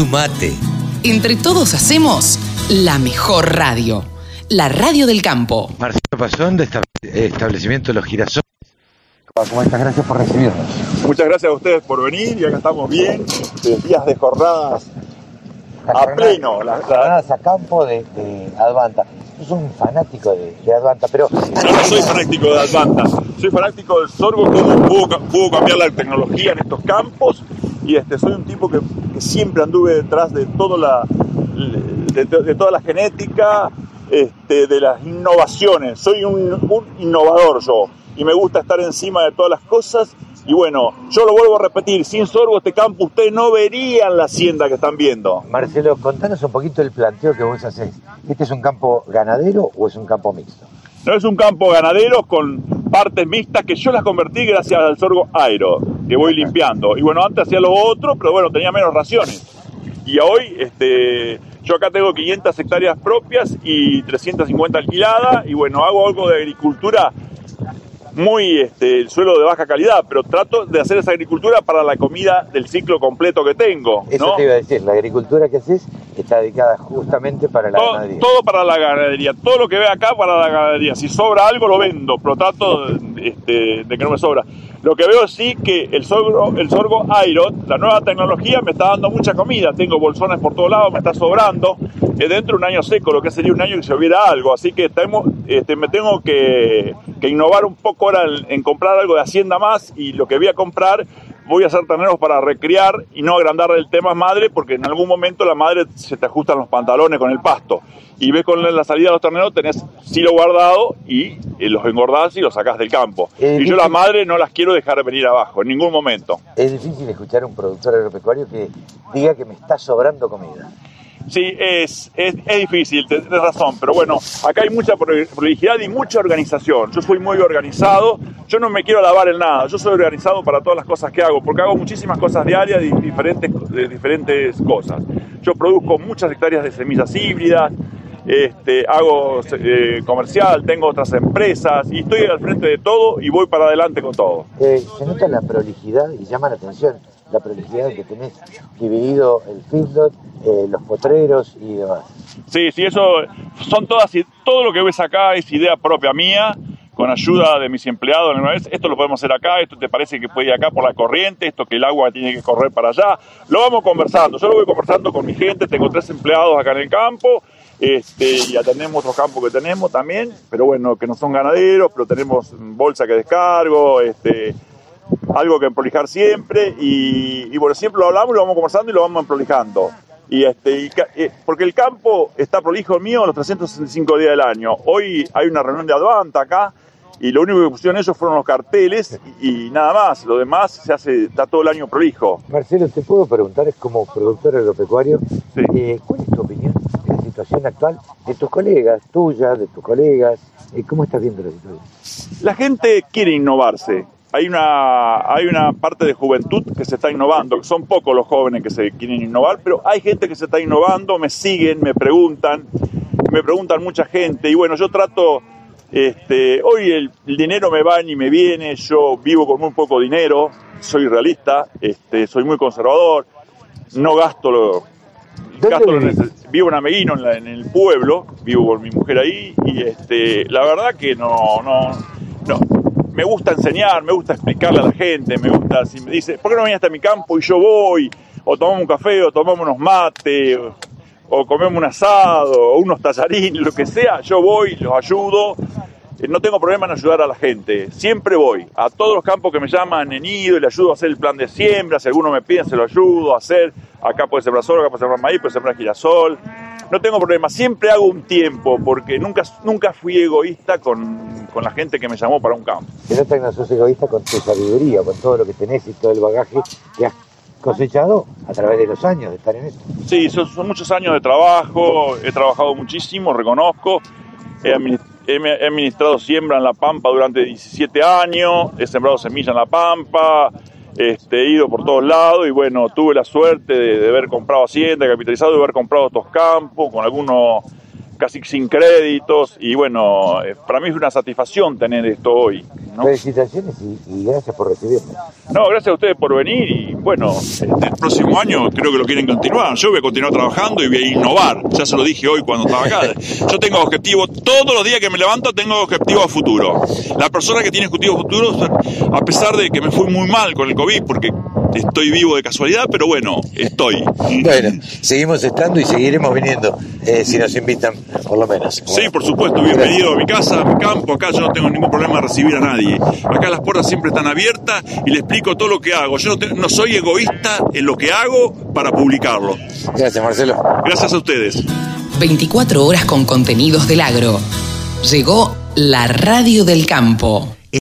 Sumate. Entre todos hacemos la mejor radio. La radio del campo. Marcelo Pazón de esta- establecimiento Los Girasoles. ¿Cómo estás? Gracias por recibirnos. Muchas gracias a ustedes por venir y acá estamos bien, días de jornadas a pleno. La, la- Jornadas a campo de, de Advanta. Yo soy un fanático de, de Advanta, pero yo no soy fanático de Advanta, soy fanático del sorgo, cómo pudo cambiar la tecnología en estos campos y este, soy un tipo que, que siempre anduve detrás de, todo la, de, de- toda la genética, este, de las innovaciones. Soy un, un innovador yo y me gusta estar encima de todas las cosas. Y bueno, yo lo vuelvo a repetir, sin sorgo este campo ustedes no verían la hacienda que están viendo. Marcelo, contanos un poquito el planteo que vos hacés. ¿Este es un campo ganadero o es un campo mixto? No es un campo ganadero con partes mixtas que yo las convertí gracias al sorgo aero, que voy limpiando. Y bueno, antes hacía lo otro, pero bueno, tenía menos raciones. Y hoy, este, yo acá tengo 500 hectáreas propias y 350 alquiladas. Y bueno, hago algo de agricultura muy, este, el suelo de baja calidad, pero trato de hacer esa agricultura para la comida del ciclo completo que tengo. Eso ¿no? te iba a decir, la agricultura que haces está dedicada justamente para la todo, ganadería. todo para la ganadería, todo lo que ve acá para la ganadería. Si sobra algo lo vendo, pero trato este, de que no me sobra. Lo que veo sí que el sorgo, el sorgo Iron, la nueva tecnología, me está dando mucha comida. Tengo bolsones por todos lados, me está sobrando. Es dentro de un año seco, lo que sería un año que se hubiera algo. Así que tenemos, este, me tengo que, que innovar un poco ahora en, en comprar algo de Hacienda más y lo que voy a comprar voy a hacer terneros para recriar y no agrandar el tema madre, porque en algún momento la madre se te ajustan los pantalones con el pasto. Y ves con la salida de los terneros, tenés silo guardado y eh, los engordás y los sacás del campo. Y yo las madres no las quiero dejar venir abajo, en ningún momento. Es difícil escuchar a un productor agropecuario que diga que me está sobrando comida. Sí, es, es, es difícil, tenés razón, pero bueno, acá hay mucha pro- prolijidad y mucha organización. Yo soy muy organizado, yo no me quiero lavar en nada, yo soy organizado para todas las cosas que hago, porque hago muchísimas cosas diarias de diferentes, de diferentes cosas. Yo produzco muchas hectáreas de semillas híbridas, este, hago eh, comercial, tengo otras empresas y estoy al frente de todo y voy para adelante con todo. Eh, se nota la prolijidad y llama la atención la prolijidad que tenés dividido el feedlot, eh, los potreros y demás. Sí, sí, eso son todas, todo lo que ves acá es idea propia mía, con ayuda de mis empleados alguna vez. Esto lo podemos hacer acá, esto te parece que puede ir acá por la corriente, esto que el agua tiene que correr para allá. Lo vamos conversando, yo lo voy conversando con mi gente, tengo tres empleados acá en el campo. Este, y atendemos otros campos que tenemos también, pero bueno, que no son ganaderos, pero tenemos bolsa que descargo, este, algo que emprolijar siempre y, y bueno, siempre lo hablamos, lo vamos conversando y lo vamos emprolijando. Y este, y eh, porque el campo está prolijo mío los 365 días del año. Hoy hay una reunión de Advanta acá y lo único que pusieron ellos fueron los carteles y, y nada más. Lo demás se hace, está todo el año prolijo. Marcelo, te puedo preguntar, es como productor agropecuario, Sí. eh, ¿cuál es tu opinión de la situación actual de tus colegas, tuya, de tus colegas? Eh, ¿Cómo estás viendo la situación? La gente quiere innovarse. Hay una, hay una parte de juventud que se está innovando, son pocos los jóvenes que se quieren innovar, pero hay gente que se está innovando, me siguen, me preguntan, me preguntan mucha gente y bueno, yo trato, este, hoy el, el dinero me va y me viene, yo vivo con muy poco dinero, soy realista, este, soy muy conservador, no gasto lo, vivo en Ameguino, en, la- en el pueblo, vivo con mi mujer ahí y este, la verdad que no, no, me gusta enseñar, me gusta explicarle a la gente, me gusta, si me dice, ¿por qué no venís hasta mi campo y yo voy? O tomamos un café, o tomamos unos mates, o, comemos un asado, o unos tallarines, lo que sea, yo voy, los ayudo. Eh, No tengo problema en ayudar a la gente, siempre voy. A todos los campos que me llaman en ido y le ayudo a hacer el plan de siembra, si alguno me pide se lo ayudo a hacer. Acá puede sembrar sol, acá puede sembrar maíz, puede sembrar girasol. No tengo problema, siempre hago un tiempo porque nunca, nunca fui egoísta con, con la gente que me llamó para un campo. Se nota que no sos egoísta con tu sabiduría, con todo lo que tenés y todo el bagaje que has cosechado a través de los años de estar en esto. Sí, son, son muchos años de trabajo, he trabajado muchísimo, reconozco. He, he administrado siembra en La Pampa durante 17 años, he sembrado semilla en La Pampa, este, he ido por todos lados y bueno, tuve la suerte de, de haber comprado hacienda, capitalizado, de haber comprado estos campos con algunos casi sin créditos y bueno, eh, para mí es una satisfacción tener esto hoy. ¿no? Felicitaciones y, y gracias por recibirme. No, gracias a ustedes por venir y bueno, el próximo año creo que lo quieren continuar. Yo voy a continuar trabajando y voy a innovar. Ya se lo dije hoy cuando estaba acá. Yo tengo objetivos, todos los días que me levanto tengo objetivos a futuro. La persona que tiene objetivos futuros, a pesar de que me fui muy mal con el COVID, porque estoy vivo de casualidad, pero bueno, estoy. Bueno, seguimos estando y seguiremos viniendo, eh, si nos invitan, por lo menos. Sí, por supuesto, bienvenido a mi casa, a mi campo, acá yo no tengo ningún problema de recibir a nadie. Acá las puertas siempre están abiertas y le explico todo lo que hago. Yo no, te- no soy egoísta en lo que hago para publicarlo. Gracias, Marcelo. Gracias a ustedes. 24 horas con contenidos del agro. Llegó la radio del campo.